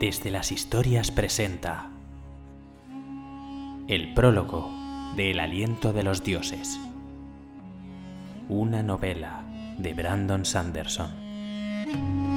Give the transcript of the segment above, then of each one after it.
Desde las historias presenta el prólogo de El aliento de los dioses. Una novela de Brandon Sanderson.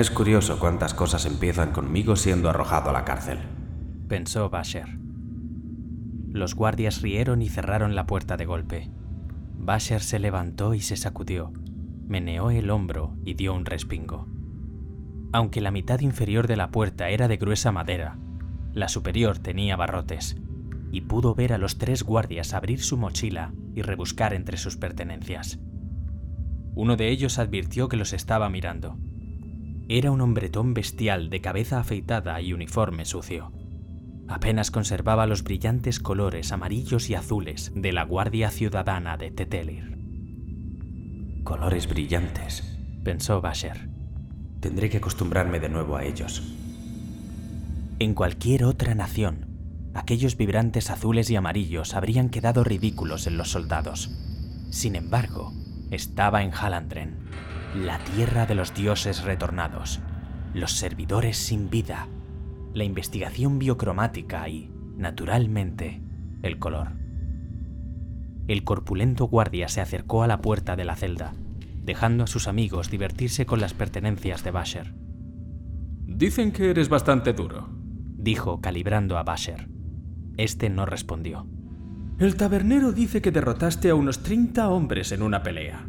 Es curioso cuántas cosas empiezan conmigo siendo arrojado a la cárcel. Pensó Basher. Los guardias rieron y cerraron la puerta de golpe. Basher se levantó y se sacudió, meneó el hombro y dio un respingo. Aunque la mitad inferior de la puerta era de gruesa madera, la superior tenía barrotes, y pudo ver a los tres guardias abrir su mochila y rebuscar entre sus pertenencias. Uno de ellos advirtió que los estaba mirando era un hombretón bestial de cabeza afeitada y uniforme sucio. Apenas conservaba los brillantes colores amarillos y azules de la Guardia Ciudadana de Tetelir. Colores brillantes, pensó Basher. Tendré que acostumbrarme de nuevo a ellos. En cualquier otra nación, aquellos vibrantes azules y amarillos habrían quedado ridículos en los soldados. Sin embargo, estaba en Halandren, la tierra de los dioses retornados, los servidores sin vida, la investigación biocromática y, naturalmente, el color. El corpulento guardia se acercó a la puerta de la celda, dejando a sus amigos divertirse con las pertenencias de Basher. Dicen que eres bastante duro, dijo calibrando a Basher. Este no respondió. El tabernero dice que derrotaste a unos 30 hombres en una pelea.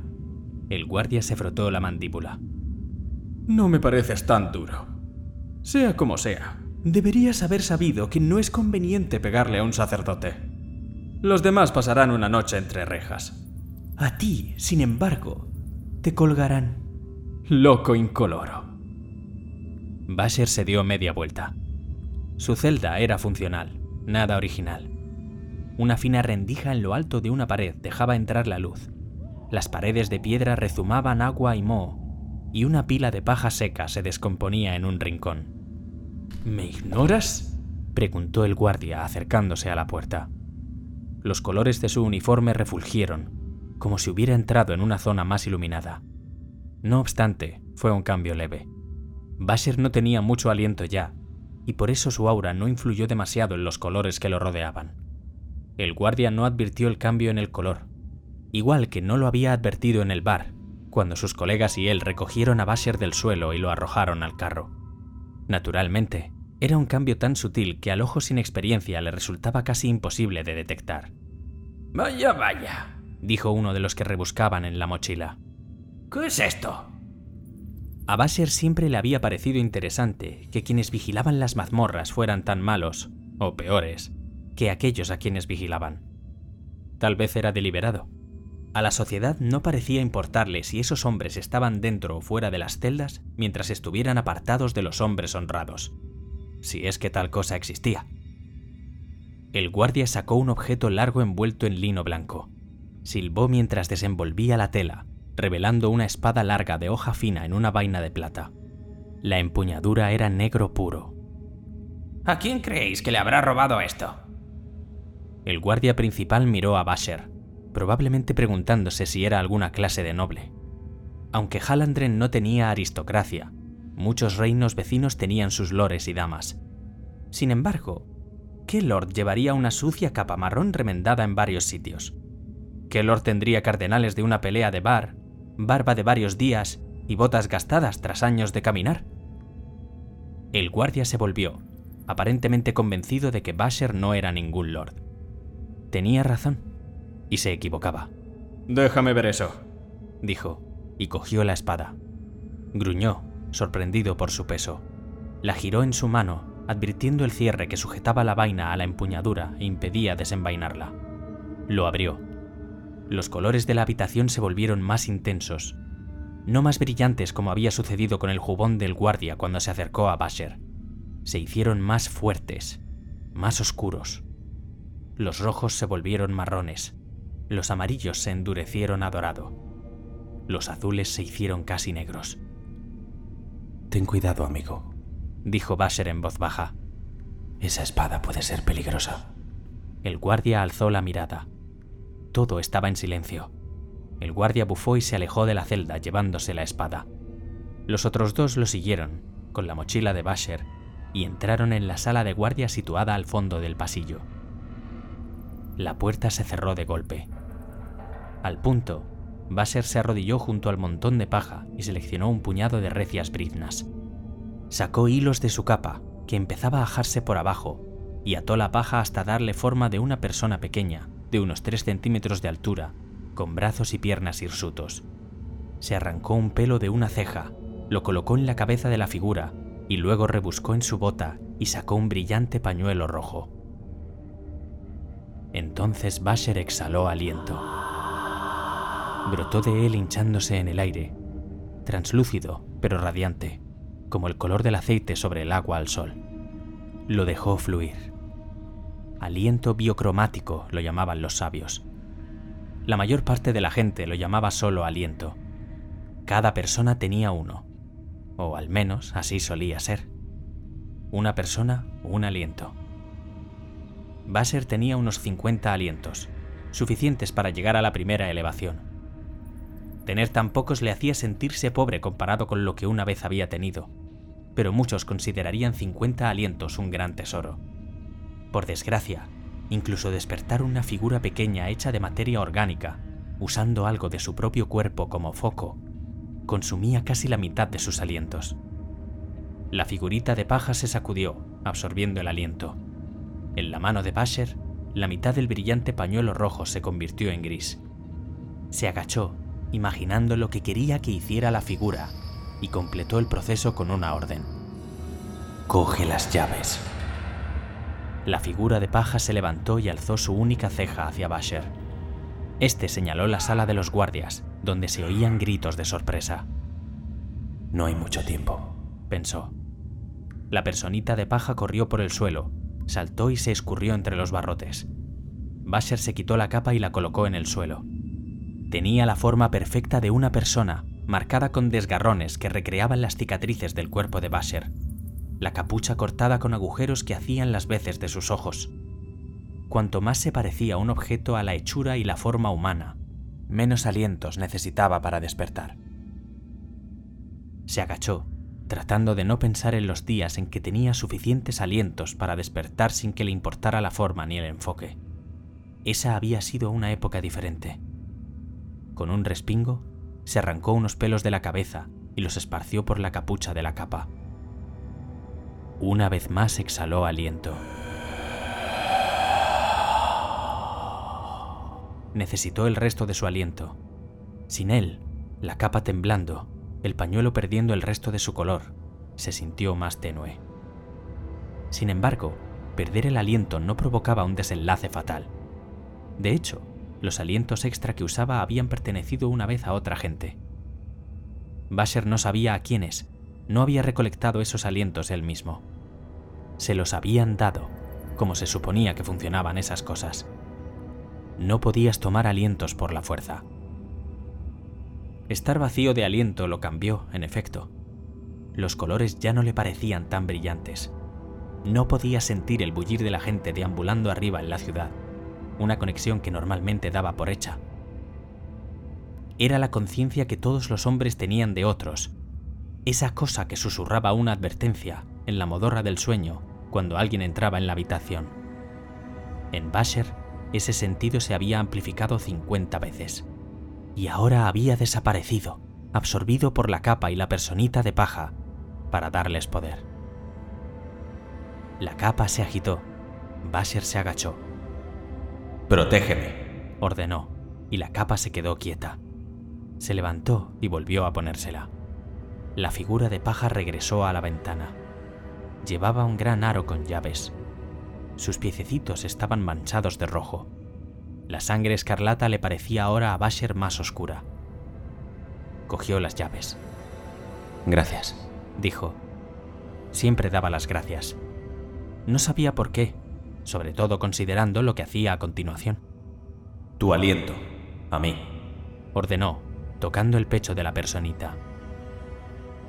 El guardia se frotó la mandíbula. No me pareces tan duro. Sea como sea, deberías haber sabido que no es conveniente pegarle a un sacerdote. Los demás pasarán una noche entre rejas. A ti, sin embargo, te colgarán. Loco incoloro. Basher se dio media vuelta. Su celda era funcional, nada original. Una fina rendija en lo alto de una pared dejaba entrar la luz, las paredes de piedra rezumaban agua y moho, y una pila de paja seca se descomponía en un rincón. ¿Me ignoras? preguntó el guardia acercándose a la puerta. Los colores de su uniforme refulgieron, como si hubiera entrado en una zona más iluminada. No obstante, fue un cambio leve. Basher no tenía mucho aliento ya, y por eso su aura no influyó demasiado en los colores que lo rodeaban. El guardia no advirtió el cambio en el color, igual que no lo había advertido en el bar, cuando sus colegas y él recogieron a Basher del suelo y lo arrojaron al carro. Naturalmente, era un cambio tan sutil que al ojo sin experiencia le resultaba casi imposible de detectar. Vaya, vaya, dijo uno de los que rebuscaban en la mochila. ¿Qué es esto? A Basher siempre le había parecido interesante que quienes vigilaban las mazmorras fueran tan malos, o peores, que aquellos a quienes vigilaban. Tal vez era deliberado, a la sociedad no parecía importarle si esos hombres estaban dentro o fuera de las celdas mientras estuvieran apartados de los hombres honrados, si es que tal cosa existía. El guardia sacó un objeto largo envuelto en lino blanco. Silbó mientras desenvolvía la tela, revelando una espada larga de hoja fina en una vaina de plata. La empuñadura era negro puro. ¿A quién creéis que le habrá robado esto? El guardia principal miró a Basher, probablemente preguntándose si era alguna clase de noble. Aunque Halandren no tenía aristocracia, muchos reinos vecinos tenían sus lores y damas. Sin embargo, ¿qué lord llevaría una sucia capa marrón remendada en varios sitios? ¿Qué lord tendría cardenales de una pelea de bar, barba de varios días y botas gastadas tras años de caminar? El guardia se volvió, aparentemente convencido de que Basher no era ningún lord. Tenía razón y se equivocaba. Déjame ver eso, dijo, y cogió la espada. Gruñó, sorprendido por su peso. La giró en su mano, advirtiendo el cierre que sujetaba la vaina a la empuñadura e impedía desenvainarla. Lo abrió. Los colores de la habitación se volvieron más intensos, no más brillantes como había sucedido con el jubón del guardia cuando se acercó a Basher. Se hicieron más fuertes, más oscuros. Los rojos se volvieron marrones, los amarillos se endurecieron a dorado, los azules se hicieron casi negros. Ten cuidado, amigo, dijo Basher en voz baja. Esa espada puede ser peligrosa. El guardia alzó la mirada. Todo estaba en silencio. El guardia bufó y se alejó de la celda llevándose la espada. Los otros dos lo siguieron, con la mochila de Basher, y entraron en la sala de guardia situada al fondo del pasillo. La puerta se cerró de golpe. Al punto, Basher se arrodilló junto al montón de paja y seleccionó un puñado de recias briznas. Sacó hilos de su capa, que empezaba a ajarse por abajo, y ató la paja hasta darle forma de una persona pequeña, de unos 3 centímetros de altura, con brazos y piernas hirsutos. Se arrancó un pelo de una ceja, lo colocó en la cabeza de la figura y luego rebuscó en su bota y sacó un brillante pañuelo rojo. Entonces Basher exhaló aliento. Brotó de él hinchándose en el aire, translúcido pero radiante, como el color del aceite sobre el agua al sol. Lo dejó fluir. Aliento biocromático lo llamaban los sabios. La mayor parte de la gente lo llamaba solo aliento. Cada persona tenía uno, o al menos así solía ser. Una persona, un aliento. Basser tenía unos 50 alientos, suficientes para llegar a la primera elevación. Tener tan pocos le hacía sentirse pobre comparado con lo que una vez había tenido, pero muchos considerarían 50 alientos un gran tesoro. Por desgracia, incluso despertar una figura pequeña hecha de materia orgánica, usando algo de su propio cuerpo como foco, consumía casi la mitad de sus alientos. La figurita de paja se sacudió, absorbiendo el aliento. En la mano de Basher, la mitad del brillante pañuelo rojo se convirtió en gris. Se agachó, imaginando lo que quería que hiciera la figura, y completó el proceso con una orden. Coge las llaves. La figura de paja se levantó y alzó su única ceja hacia Basher. Este señaló la sala de los guardias, donde se oían gritos de sorpresa. No hay mucho tiempo, pensó. La personita de paja corrió por el suelo, saltó y se escurrió entre los barrotes. Basher se quitó la capa y la colocó en el suelo. Tenía la forma perfecta de una persona, marcada con desgarrones que recreaban las cicatrices del cuerpo de Basher la capucha cortada con agujeros que hacían las veces de sus ojos. Cuanto más se parecía un objeto a la hechura y la forma humana, menos alientos necesitaba para despertar. Se agachó, tratando de no pensar en los días en que tenía suficientes alientos para despertar sin que le importara la forma ni el enfoque. Esa había sido una época diferente. Con un respingo, se arrancó unos pelos de la cabeza y los esparció por la capucha de la capa. Una vez más exhaló aliento. Necesitó el resto de su aliento. Sin él, la capa temblando, el pañuelo perdiendo el resto de su color, se sintió más tenue. Sin embargo, perder el aliento no provocaba un desenlace fatal. De hecho, los alientos extra que usaba habían pertenecido una vez a otra gente. Basher no sabía a quiénes, no había recolectado esos alientos él mismo. Se los habían dado, como se suponía que funcionaban esas cosas. No podías tomar alientos por la fuerza. Estar vacío de aliento lo cambió, en efecto. Los colores ya no le parecían tan brillantes. No podía sentir el bullir de la gente deambulando arriba en la ciudad, una conexión que normalmente daba por hecha. Era la conciencia que todos los hombres tenían de otros, esa cosa que susurraba una advertencia en la modorra del sueño cuando alguien entraba en la habitación. En Basher, ese sentido se había amplificado 50 veces. Y ahora había desaparecido, absorbido por la capa y la personita de paja, para darles poder. La capa se agitó. Basher se agachó. Protégeme, ordenó, y la capa se quedó quieta. Se levantó y volvió a ponérsela la figura de paja regresó a la ventana. llevaba un gran aro con llaves. Sus piececitos estaban manchados de rojo. La sangre escarlata le parecía ahora a Basher más oscura. Cogió las llaves. Gracias, dijo. Siempre daba las gracias. No sabía por qué, sobre todo considerando lo que hacía a continuación. Tu aliento, a mí, ordenó, tocando el pecho de la personita.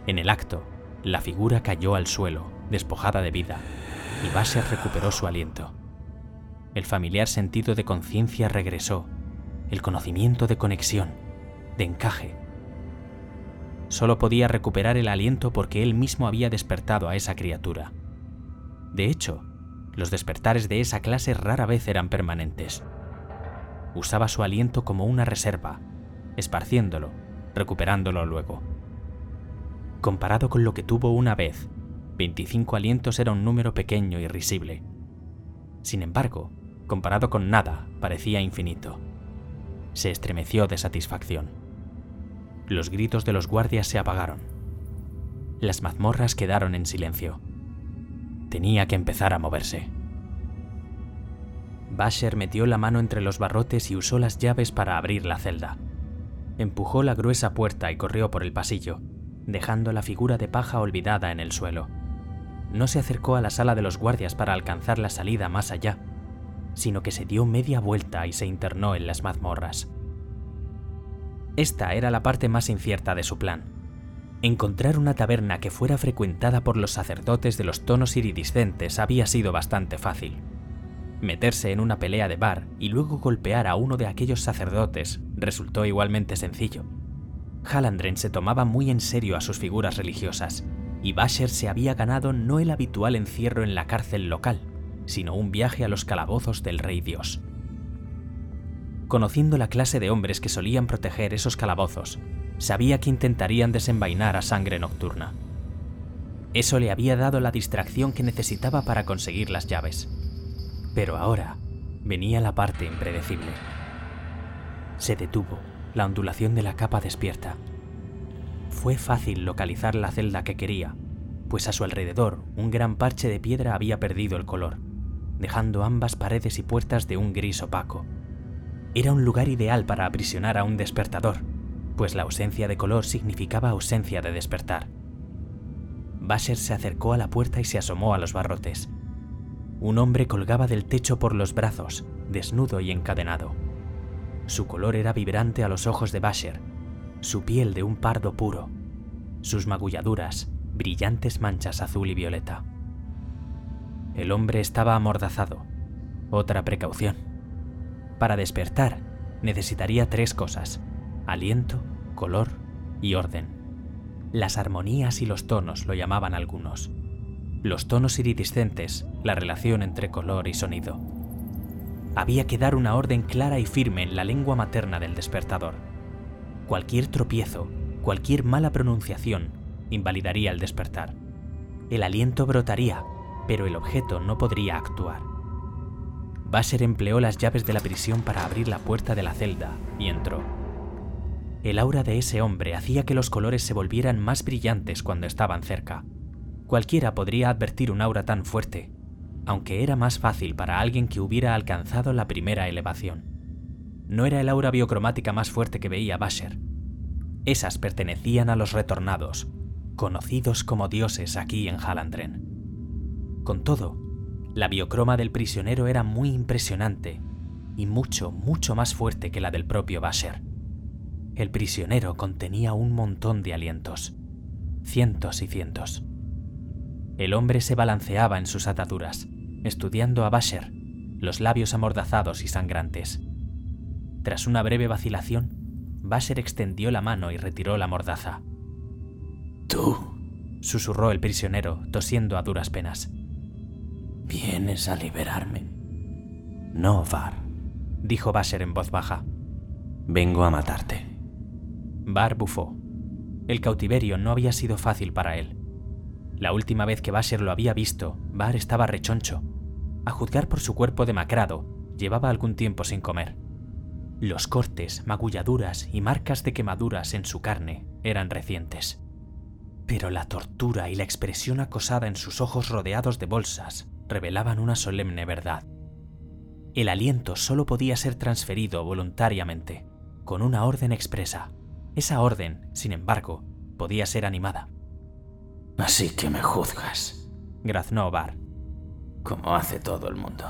En el acto, la figura cayó al suelo, despojada de vida, y Basher recuperó su aliento. El familiar sentido de conciencia regresó, el conocimiento de conexión, de encaje. Solo podía recuperar el aliento porque él mismo había despertado a esa criatura. De hecho, los despertares de esa clase rara vez eran permanentes. Usaba su aliento como una reserva, esparciéndolo, recuperándolo luego. Comparado con lo que tuvo una vez, 25 alientos era un número pequeño y risible. Sin embargo, comparado con nada, parecía infinito. Se estremeció de satisfacción. Los gritos de los guardias se apagaron. Las mazmorras quedaron en silencio. Tenía que empezar a moverse. Basher metió la mano entre los barrotes y usó las llaves para abrir la celda. Empujó la gruesa puerta y corrió por el pasillo, dejando la figura de paja olvidada en el suelo. No se acercó a la sala de los guardias para alcanzar la salida más allá, sino que se dio media vuelta y se internó en las mazmorras. Esta era la parte más incierta de su plan, Encontrar una taberna que fuera frecuentada por los sacerdotes de los tonos iridiscentes había sido bastante fácil. Meterse en una pelea de bar y luego golpear a uno de aquellos sacerdotes resultó igualmente sencillo. Halandren se tomaba muy en serio a sus figuras religiosas, y Basher se había ganado no el habitual encierro en la cárcel local, sino un viaje a los calabozos del Rey Dios. Conociendo la clase de hombres que solían proteger esos calabozos, sabía que intentarían desenvainar a sangre nocturna. Eso le había dado la distracción que necesitaba para conseguir las llaves. Pero ahora venía la parte impredecible. Se detuvo, la ondulación de la capa despierta. Fue fácil localizar la celda que quería, pues a su alrededor un gran parche de piedra había perdido el color, dejando ambas paredes y puertas de un gris opaco. Era un lugar ideal para aprisionar a un despertador, pues la ausencia de color significaba ausencia de despertar. Basher se acercó a la puerta y se asomó a los barrotes. Un hombre colgaba del techo por los brazos, desnudo y encadenado. Su color era vibrante a los ojos de Basher, su piel de un pardo puro, sus magulladuras, brillantes manchas azul y violeta. El hombre estaba amordazado. Otra precaución. Para despertar, necesitaría tres cosas aliento, color y orden. Las armonías y los tonos lo llamaban algunos. Los tonos iridiscentes, la relación entre color y sonido. Había que dar una orden clara y firme en la lengua materna del despertador. Cualquier tropiezo, cualquier mala pronunciación, invalidaría el despertar. El aliento brotaría, pero el objeto no podría actuar. Basher empleó las llaves de la prisión para abrir la puerta de la celda y entró. El aura de ese hombre hacía que los colores se volvieran más brillantes cuando estaban cerca. Cualquiera podría advertir un aura tan fuerte, aunque era más fácil para alguien que hubiera alcanzado la primera elevación. No era el aura biocromática más fuerte que veía Basher. Esas pertenecían a los retornados, conocidos como dioses aquí en Halandren. Con todo, la biocroma del prisionero era muy impresionante y mucho, mucho más fuerte que la del propio Basher. El prisionero contenía un montón de alientos, cientos y cientos. El hombre se balanceaba en sus ataduras, estudiando a Basher, los labios amordazados y sangrantes. Tras una breve vacilación, Basher extendió la mano y retiró la mordaza. Tú, susurró el prisionero, tosiendo a duras penas. ¿Vienes a liberarme? No, Var, dijo Basher en voz baja. Vengo a matarte. Bar bufó. El cautiverio no había sido fácil para él. La última vez que Basher lo había visto, Bar estaba rechoncho. A juzgar por su cuerpo demacrado, llevaba algún tiempo sin comer. Los cortes, magulladuras y marcas de quemaduras en su carne eran recientes. Pero la tortura y la expresión acosada en sus ojos rodeados de bolsas revelaban una solemne verdad. El aliento solo podía ser transferido voluntariamente, con una orden expresa. Esa orden, sin embargo, podía ser animada. Así que me juzgas, graznó Bar. como hace todo el mundo.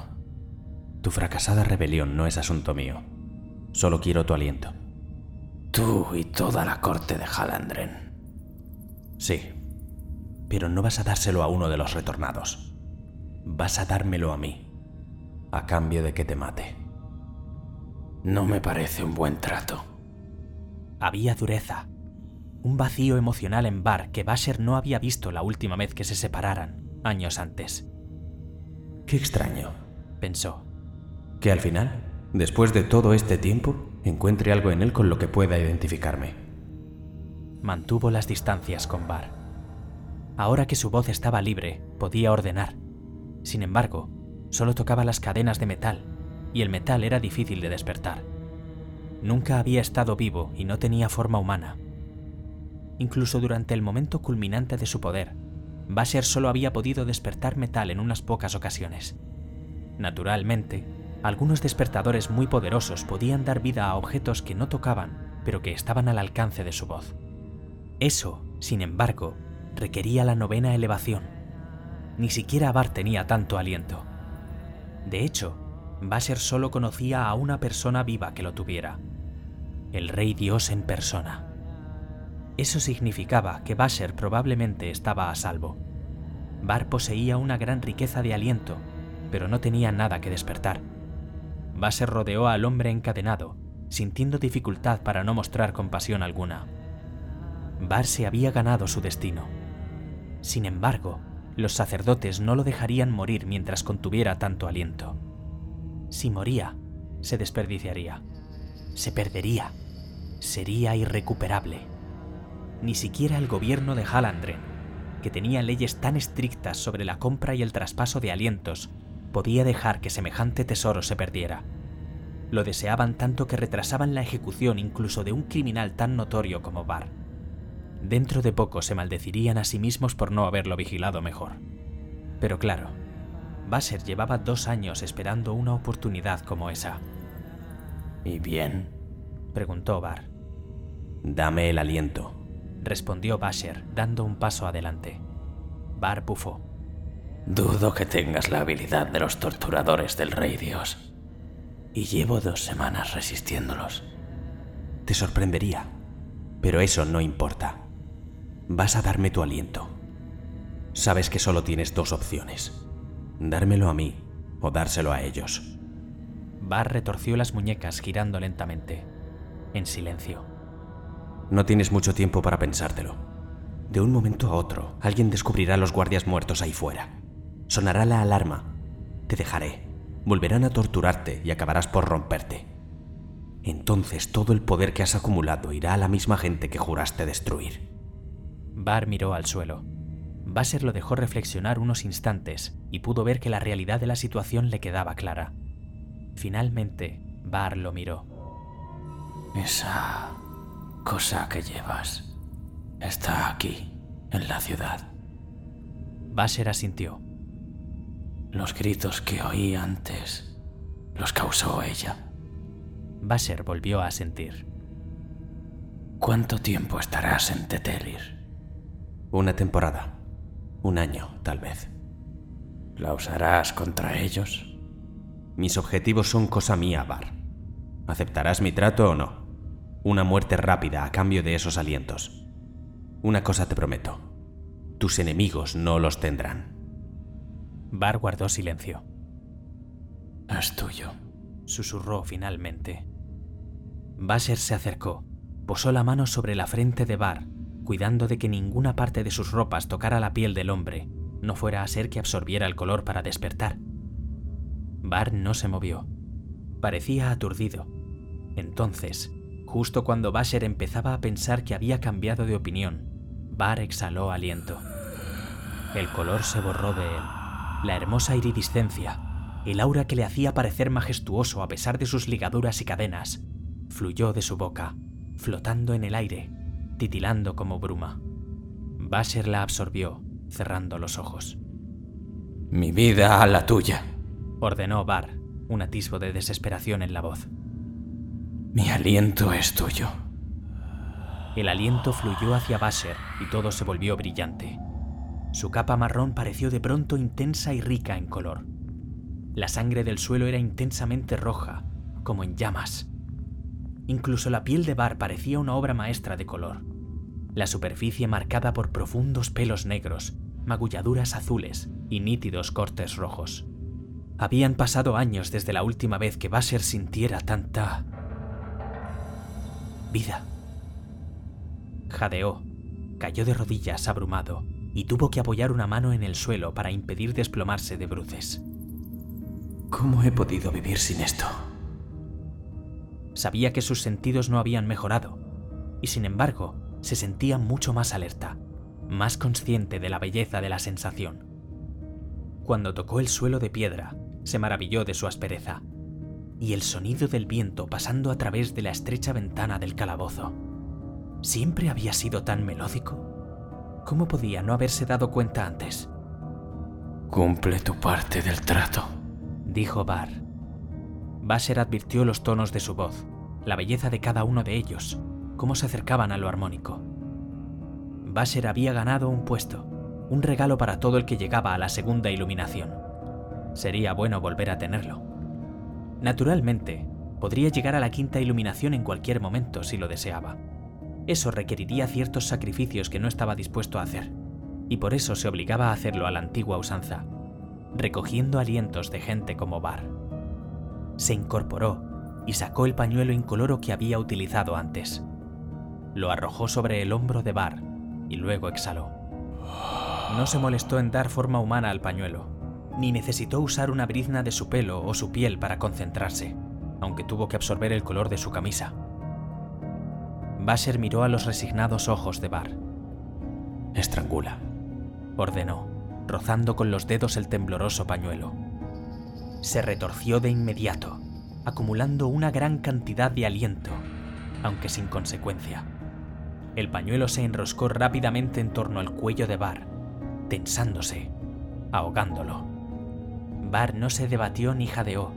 Tu fracasada rebelión no es asunto mío. Solo quiero tu aliento. Tú y toda la corte de Halandren. Sí, pero no vas a dárselo a uno de los retornados. Vas a dármelo a mí, a cambio de que te mate. No me parece un buen trato. Había dureza, un vacío emocional en Bar que Basher no había visto la última vez que se separaran, años antes. Qué extraño, Pensó. que al final, después de todo este tiempo, encuentre algo en él con lo que pueda identificarme. Mantuvo las distancias con Bar. Ahora que su voz estaba libre, podía ordenar. Sin embargo, solo tocaba las cadenas de metal, y el metal era difícil de despertar. Nunca había estado vivo y no tenía forma humana. Incluso durante el momento culminante de su poder, Basher solo había podido despertar metal en unas pocas ocasiones. Naturalmente, algunos despertadores muy poderosos podían dar vida a objetos que no tocaban, pero que estaban al alcance de su voz. Eso, sin embargo, requería la novena elevación. Ni siquiera Bar tenía tanto aliento. De hecho, Basher solo conocía a una persona viva que lo tuviera. El Rey Dios en persona. Eso significaba que Basher probablemente estaba a salvo. Bar poseía una gran riqueza de aliento, pero no tenía nada que despertar. Basher rodeó al hombre encadenado, sintiendo dificultad para no mostrar compasión alguna. Bar se había ganado su destino. Sin embargo, los sacerdotes no lo dejarían morir mientras contuviera tanto aliento. Si moría, se desperdiciaría, se perdería, sería irrecuperable. Ni siquiera el gobierno de Halandren, que tenía leyes tan estrictas sobre la compra y el traspaso de alientos, podía dejar que semejante tesoro se perdiera. Lo deseaban tanto que retrasaban la ejecución incluso de un criminal tan notorio como Bar. Dentro de poco se maldecirían a sí mismos por no haberlo vigilado mejor. Pero claro, Basser llevaba dos años esperando una oportunidad como esa. ¿Y bien? Preguntó Bar. Dame el aliento. Respondió Basher, dando un paso adelante. Bar bufó. Dudo que tengas la habilidad de los torturadores del Rey Dios. Y llevo dos semanas resistiéndolos. Te sorprendería, pero eso no importa. Vas a darme tu aliento. Sabes que solo tienes dos opciones. Dármelo a mí o dárselo a ellos. Bar retorció las muñecas girando lentamente, en silencio. No tienes mucho tiempo para pensártelo. De un momento a otro, alguien descubrirá a los guardias muertos ahí fuera. Sonará la alarma. Te dejaré. Volverán a torturarte y acabarás por romperte. Entonces todo el poder que has acumulado irá a la misma gente que juraste destruir. Bar miró al suelo. Basser lo dejó reflexionar unos instantes y pudo ver que la realidad de la situación le quedaba clara. Finalmente, Bar lo miró. Esa cosa que llevas está aquí, en la ciudad. Basser asintió. Los gritos que oí antes los causó ella. Basser volvió a sentir. ¿Cuánto tiempo estarás en Tetelir? Una temporada. Un año, tal vez. ¿La usarás contra ellos? Mis objetivos son cosa mía, Bar. ¿Aceptarás mi trato o no? Una muerte rápida a cambio de esos alientos. Una cosa te prometo. Tus enemigos no los tendrán. Bar guardó silencio. Es tuyo. Susurró finalmente. Basher se acercó, posó la mano sobre la frente de Bar, cuidando de que ninguna parte de sus ropas tocara la piel del hombre, no fuera a ser que absorbiera el color para despertar. Bar no se movió. Parecía aturdido. Entonces, justo cuando Basher empezaba a pensar que había cambiado de opinión, Bar exhaló aliento. El color se borró de él. La hermosa iridiscencia, el aura que le hacía parecer majestuoso a pesar de sus ligaduras y cadenas, fluyó de su boca, flotando en el aire, titilando como bruma. Basher la absorbió, cerrando los ojos. Mi vida a la tuya, Ordenó Bar, un atisbo de desesperación en la voz. Mi aliento es tuyo. El aliento fluyó hacia Basher y todo se volvió brillante. Su capa marrón pareció de pronto intensa y rica en color. La sangre del suelo era intensamente roja, como en llamas. Incluso la piel de Bar parecía una obra maestra de color. La superficie marcada por profundos pelos negros, magulladuras azules y nítidos cortes rojos. Habían pasado años desde la última vez que Basher sintiera tanta... vida. Jadeó, cayó de rodillas abrumado y tuvo que apoyar una mano en el suelo para impedir desplomarse de bruces. ¿Cómo he podido vivir sin esto? Sabía que sus sentidos no habían mejorado, y sin embargo se sentía mucho más alerta, más consciente de la belleza de la sensación. Cuando tocó el suelo de piedra, se maravilló de su aspereza, y el sonido del viento pasando a través de la estrecha ventana del calabozo. ¿Siempre había sido tan melódico? ¿Cómo podía no haberse dado cuenta antes? Cumple tu parte del trato. dijo Bar. Basher advirtió los tonos de su voz, la belleza de cada uno de ellos, cómo se acercaban a lo armónico. Basher había ganado un puesto, un regalo para todo el que llegaba a la segunda iluminación. Sería bueno volver a tenerlo. Naturalmente, podría llegar a la quinta iluminación en cualquier momento si lo deseaba. Eso requeriría ciertos sacrificios que no estaba dispuesto a hacer, y por eso se obligaba a hacerlo a la antigua usanza, recogiendo alientos de gente como Bar. Se incorporó y sacó el pañuelo incoloro que había utilizado antes. Lo arrojó sobre el hombro de Bar y luego exhaló. No se molestó en dar forma humana al pañuelo, ni necesitó usar una brizna de su pelo o su piel para concentrarse, aunque tuvo que absorber el color de su camisa. Basher miró a los resignados ojos de Bar. Estrangula. ordenó, rozando con los dedos el tembloroso pañuelo. Se retorció de inmediato, acumulando una gran cantidad de aliento, aunque sin consecuencia. El pañuelo se enroscó rápidamente en torno al cuello de Bar, tensándose, ahogándolo. Bar no se debatió ni jadeó.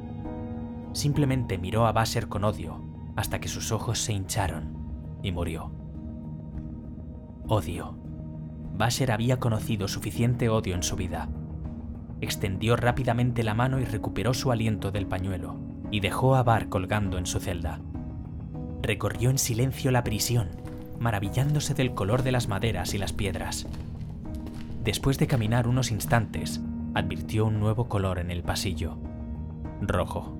Simplemente miró a Basher con odio hasta que sus ojos se hincharon y murió. Odio. Basher había conocido suficiente odio en su vida. Extendió rápidamente la mano y recuperó su aliento del pañuelo, y dejó a Bar colgando en su celda. Recorrió en silencio la prisión, maravillándose del color de las maderas y las piedras. Después de caminar unos instantes, advirtió un nuevo color en el pasillo. Rojo.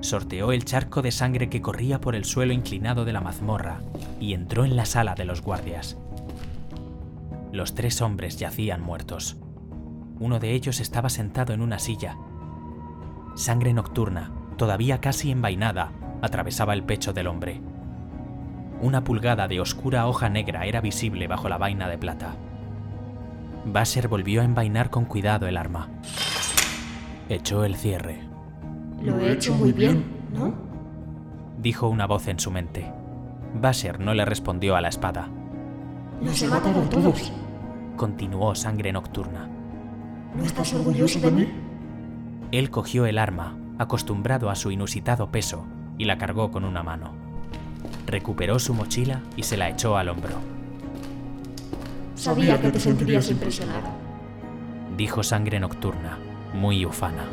Sorteó el charco de sangre que corría por el suelo inclinado de la mazmorra y entró en la sala de los guardias. Los tres hombres yacían muertos. Uno de ellos estaba sentado en una silla. Sangre nocturna, todavía casi envainada, atravesaba el pecho del hombre. Una pulgada de oscura hoja negra era visible bajo la vaina de plata. Basher volvió a envainar con cuidado el arma. Echó el cierre, Lo he hecho muy bien, ¿no? dijo una voz en su mente. Basher no le respondió a la espada. Los he matado a todos. Continuó sangre nocturna. ¿No estás orgulloso de mí? Él cogió el arma, acostumbrado a su inusitado peso, y la cargó con una mano. Recuperó su mochila y se la echó al hombro. Sabía que te sentirías impresionado. Dijo sangre nocturna, muy ufana.